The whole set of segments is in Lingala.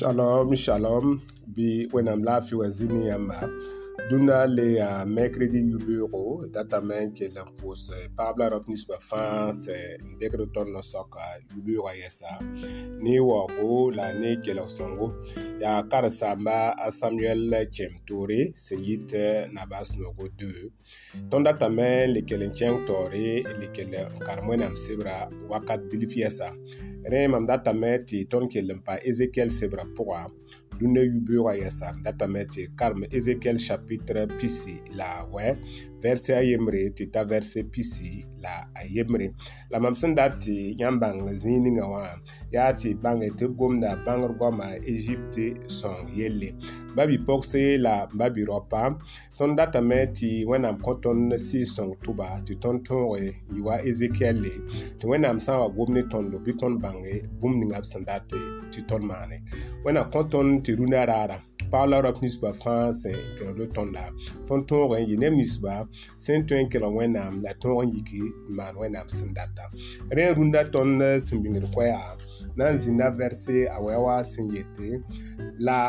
Shalom, shalom. Bi wenamla fiwazini yamba. Dunda le ya mercredi yuburo data men ke l'impose parabla ropnis ba fan se ndekre ton no soka e, yuburo yesa ni wago la ne ke lo songo ya kar samba a Samuel Chem Touré se yit e, na bas no go 2 ton data men le ke len Chem Touré le ke le karmwen am sebra wakat bilif yesa rẽ mam datame tɩ tõnd kell n pa ezekiɛl sebrã pʋga dũnã yu-beoogã yɛsa datame tɩ karem ezekiɛl chapitre pisi la wɛ verse ayembre tɩ t'a verse pisi la a yembre la mam sẽn dat tɩ yãmb bãng zĩig ninga wã yaa tɩ bãnge tɩ b gomda bãngr goamã egipte sõng yelle babipogse la babirɔpa tõnd datame tɩ wẽnnaam kõ tõnd sɩɩ sõng tʋba tɩ tõnd tõoge yɩ wa ezekiɛlle tɩ wẽnnaam sã n wa gom ne tõndo bɩ tõnd bãnge bũmb ninga b sẽn dat tɩ tõnd maane wẽna kõ tõnd tɩ rũnã raara paɣa la rɔb ninsba fãa sẽn gẽrdo tõnd la tõnd tõog n yɩ neb ninsba sẽn tõe n kelg wẽnnaam la tõog n yiki n maan wẽnnaam sẽn data rẽ rũndã tõnd sẽn bĩngd koɛɛga na n zĩnda vɛrse a wɛɛwã sẽn yete la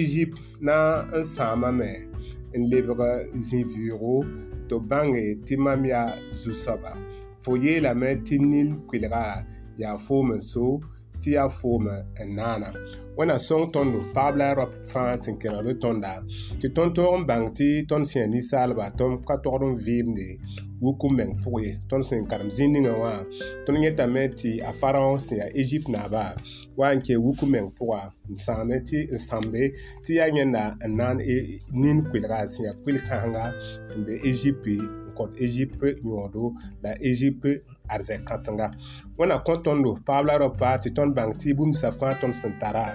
egypt na n sãamame n lebg zĩ-vɩɩgo tɩ bãnge tɩ mam yaa zu-soaba fo yeelame tɩ nil kelga yaa foom n so tɩ yaa foome n naana wẽna sõng tõndo paab la ra fãa sẽn kẽna bɩ tõnda tɩ tõnd toog n bãng tɩ tõnd sẽn yaa ninsaalba tõnd ka togd n vɩɩmde wuku meng pʋg ye tõnd sẽn karem zĩ ningã wã tõnd yẽtame tɩ a faraon sẽn yaa egipt naaba wa n kee wuku meng pʋga n sãame tɩ n sãmbe tɩ yaa yẽnda n naan e nin koelga sẽn yaa kuil-kãenga sẽn be egipti kod egypte yõodo la egypte ad zɛ kãsenga wẽnna kõ tõndo paab la raopa tɩ tõnd bãng tɩ bũmb sã fãa tõnd sẽn tara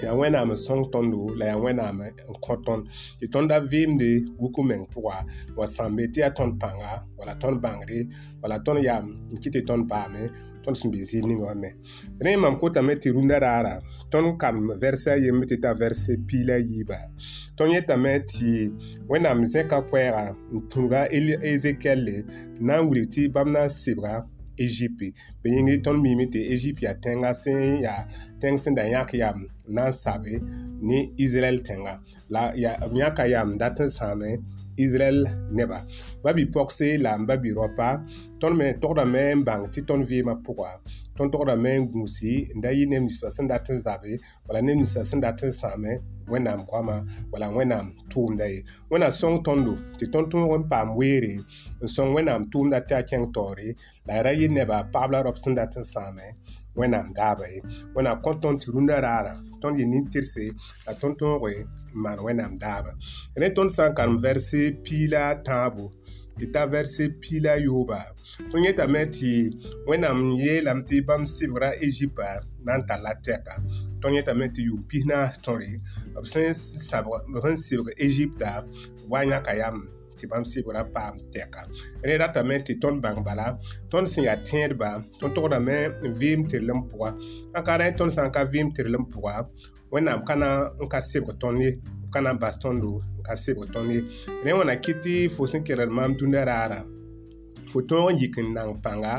tɩ yaa wẽnnaam n sõng tõndo la yaa wẽnnaam n kõ tõnd tɩ tõnda vɩɩmde wuku meng pʋga wa sãmbe tɩ yaa tõnd pãnga wala tõnd bãngre wala tõnd yaam n kɩ tɩ tõnd paame tõnd sẽn be zɩɩd ninga wame rẽ mam kotame tɩ rũndã raara tõnd karem vɛrsã yemb tɩ t'a vɛrse piila yiiba tõnd yetame tɩ wẽnnaam zẽka koɛɛga n tũnuga ezekiɛlle n na n wilg tɩ bãmb na n sɩbga egypte bɩ yĩng tõnd miime tɩ egypte yaa tẽngã sẽn yaa tẽng sẽn da yãk yam na n sabe ne israɛl tẽngã la b yãka yam dat n sãame israɛl neba ba bipɔgse la n ba birɔpa tõnd me togdame n bãng tɩ tõnd vɩɩmã pʋga tõnd togdame n gũusi n da yɩ neb ninsba sẽn dat n zabe wala neb ninsã sẽn dat n sãame wẽnnaam koamã wala wẽnnaam tʋʋmda ye wẽna sõng tõndo tɩ tõnd tũug n paam weere n sõng wẽnnaam tʋʋmda tɩ a kẽng taoore la y ra yɩ neba paab la raob sẽn dat n sãame wẽnnaam daaba ye wẽna kõ tõnd tɩ rũndã raara tõnd yɩ nin-tɩrse la tõnd tõoge n maan wẽnnaam daaba rẽ tõnd sã n karem vɛrse piila tãabo tɩ ta vɛrse piila yooba tõnd yẽtame tɩ wẽnnaam yeelame tɩ bãmb sɩbgra egipa na n tar la tɛka tõnd yẽtame tɩ yʋʋm pis naas tõre b sẽn sabg b sẽn sebg egipta b wa yãka yam tɩ bãmb sebgrã paam tɛka rẽ ratame tɩ tõnd bãng bala tõnd sẽn yaa tẽedba tõnd togdame n vɩɩm tɩrlem pʋga ã ka rẽ tõnd sã n ka vɩɩm tɩrlem pʋga wẽnnaam ka na n ka sebg tõnd ye b ka na n bas tõndo n ka sebg tõnd ye rẽ wẽna kɩ tɩ fo sẽn kelgd maam dũnda raara fo tõog n yik n nang pãnga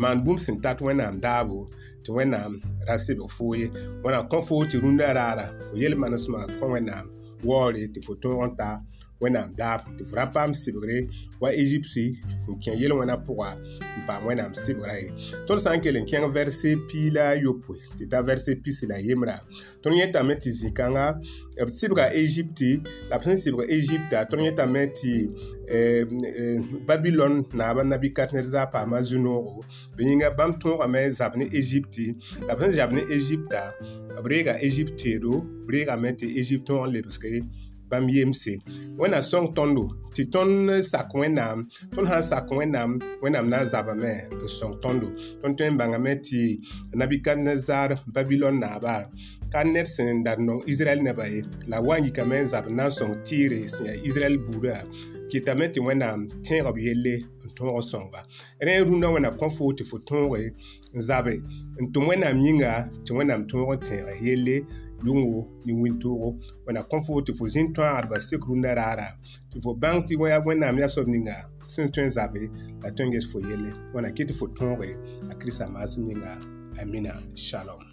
maan bũmb sẽn tat wẽnnaam daabo tɩ wẽnnaam ra sebg foo ye wẽna kõ foo tɩ rũndã raara fo yel manesmã kõ wẽnnaam waoore tɩ fo tõog n ta wẽnnaam daab tɩ fo ra paam sɩbgre wa egipsi n kẽ yel wẽna pʋga euh, n paam wẽnnaam sɩbgra ye tõnd sã n kell n kẽng vɛrse pii la yopoe tɩ t'a vɛrse pisi la yembra tõnd yẽtame tɩ zĩ-kãngã b sɩbga egipti euh, la b sẽn sɩbg egipta tõnd yẽtame tɩ euh, babilon naaba nabikadned zaa paama zu-noogo bɩ yĩnga bãmb tõogame zab ne egipti la b sẽn zab ne egipta b reega egipteedo b reegame tɩ egiptõ n lebsge bãmb yemse wẽnnaam sõng tõndo tɩ tõnd sak wẽnnaam tõnd sã n sak wẽnnaam wẽnnaam na n zabame n sõng tõndo tõnd tõe n bãngame tɩ nabikad zaar babilon naaba ka ned sẽn dat nong israɛl nebã ye la wa n yikame n zab na n sõng tɩɩre sẽn yaa israɛl buudã kɩtame tɩ wẽnnaam tẽegb yelle n tõog n sõngba rẽ rũndã wẽna kõ fo tɩ fo tõoge n zabe n tʋm wẽnnaam yĩnga tɩ wẽnnaam tõog n tẽeg yelle lungo ni wintogo wana kõ fo tɩ fo zĩnd tõag d ba sek rũndã raara tɩ fo bãng tɩ ya wẽnnaam yaa soab ninga sẽn tõe n zabe la tõe n ges fo yelle wãna kɩ tɩ fo tõoge a kirisa maasem ninga amina shalom